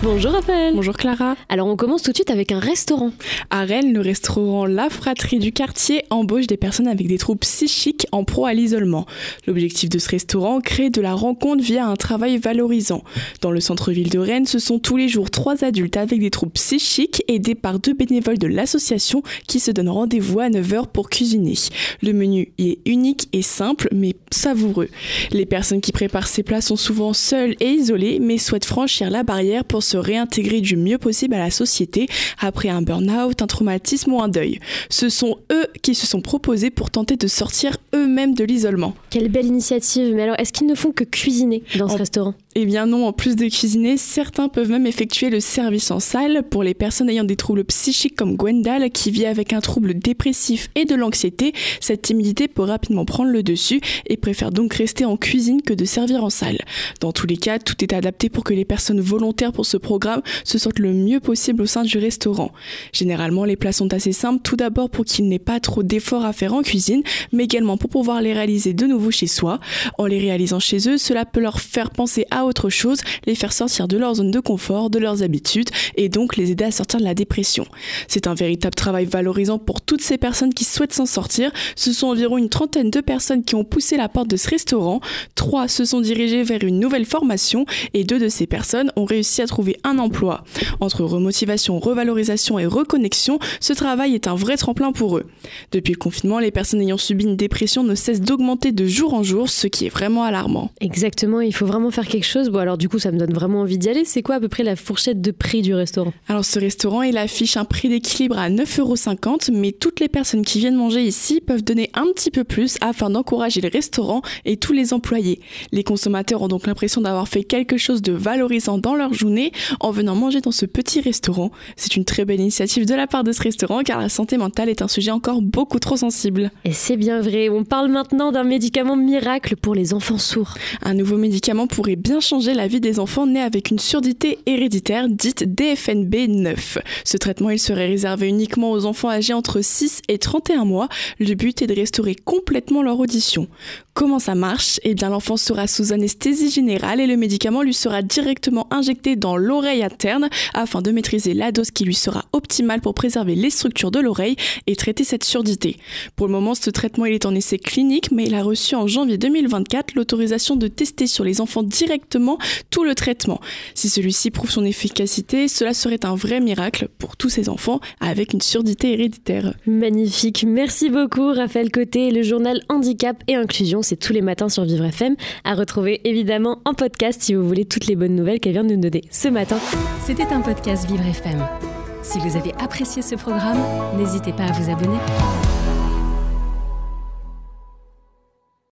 Bonjour Raphaël. Bonjour Clara. Alors on commence tout de suite avec un restaurant. À Rennes, le restaurant La Fratrie du quartier embauche des personnes avec des troubles psychiques en pro à l'isolement. L'objectif de ce restaurant, créer de la rencontre via un travail valorisant. Dans le centre-ville de Rennes, ce sont tous les jours trois adultes avec des troubles psychiques aidés par deux bénévoles de l'association qui se donnent rendez-vous à 9h pour cuisiner. Le menu y est unique et simple mais savoureux. Les personnes qui préparent ces plats sont souvent seules et isolées mais souhaitent franchir la barrière pour se réintégrer du mieux possible à la société après un burn-out, un traumatisme ou un deuil. Ce sont eux qui se sont proposés pour tenter de sortir eux-mêmes de l'isolement. Quelle belle initiative. Mais alors, est-ce qu'ils ne font que cuisiner dans ce restaurant? Eh bien non, en plus de cuisiner, certains peuvent même effectuer le service en salle pour les personnes ayant des troubles psychiques comme Gwendal qui vit avec un trouble dépressif et de l'anxiété. Cette timidité peut rapidement prendre le dessus et préfère donc rester en cuisine que de servir en salle. Dans tous les cas, tout est adapté pour que les personnes volontaires pour ce programme se sentent le mieux possible au sein du restaurant. Généralement, les plats sont assez simples, tout d'abord pour qu'il n'ait pas trop d'efforts à faire en cuisine, mais également pour pouvoir les réaliser de nouveau chez soi. En les réalisant chez eux, cela peut leur faire penser à autre chose, les faire sortir de leur zone de confort, de leurs habitudes, et donc les aider à sortir de la dépression. C'est un véritable travail valorisant pour toutes ces personnes qui souhaitent s'en sortir. Ce sont environ une trentaine de personnes qui ont poussé la porte de ce restaurant. Trois se sont dirigées vers une nouvelle formation et deux de ces personnes ont réussi à trouver un emploi. Entre remotivation, revalorisation et reconnexion, ce travail est un vrai tremplin pour eux. Depuis le confinement, les personnes ayant subi une dépression ne cessent d'augmenter de jour en jour, ce qui est vraiment alarmant. Exactement, il faut vraiment faire quelque chose. Bon alors du coup, ça me donne vraiment envie d'y aller. C'est quoi à peu près la fourchette de prix du restaurant? Alors ce restaurant, il affiche un prix d'équilibre à 9,50€, mais toutes les personnes qui viennent manger ici peuvent donner un petit peu plus afin d'encourager le restaurant et tous les employés. Les consommateurs ont donc l'impression d'avoir fait quelque chose de valorisant dans leur journée en venant manger dans ce petit restaurant. C'est une très belle initiative de la part de ce restaurant car la santé mentale est un sujet encore beaucoup trop sensible. Et c'est bien vrai, on parle maintenant d'un médicament miracle pour les enfants sourds. Un nouveau médicament pourrait bien changer la vie des enfants nés avec une surdité héréditaire dite DFNB 9. Ce traitement il serait réservé uniquement aux enfants âgés entre 6 et 31 mois. Le but est de restaurer complètement leur audition. Comment ça marche? Eh bien l'enfant sera sous anesthésie générale et le médicament lui sera directement injecté dans l'oreille interne afin de maîtriser la dose qui lui sera optimale pour préserver les structures de l'oreille et traiter cette surdité. Pour le moment, ce traitement il est en essai clinique, mais il a reçu en janvier 2024 l'autorisation de tester sur les enfants directement tout le traitement. Si celui-ci prouve son efficacité, cela serait un vrai miracle pour tous ces enfants avec une surdité héréditaire. Magnifique, merci beaucoup Raphaël Côté, le journal Handicap et Inclusion c'est tous les matins sur Vivre FM, à retrouver évidemment en podcast si vous voulez toutes les bonnes nouvelles qu'elle vient de nous donner ce matin. C'était un podcast Vivre FM. Si vous avez apprécié ce programme, n'hésitez pas à vous abonner.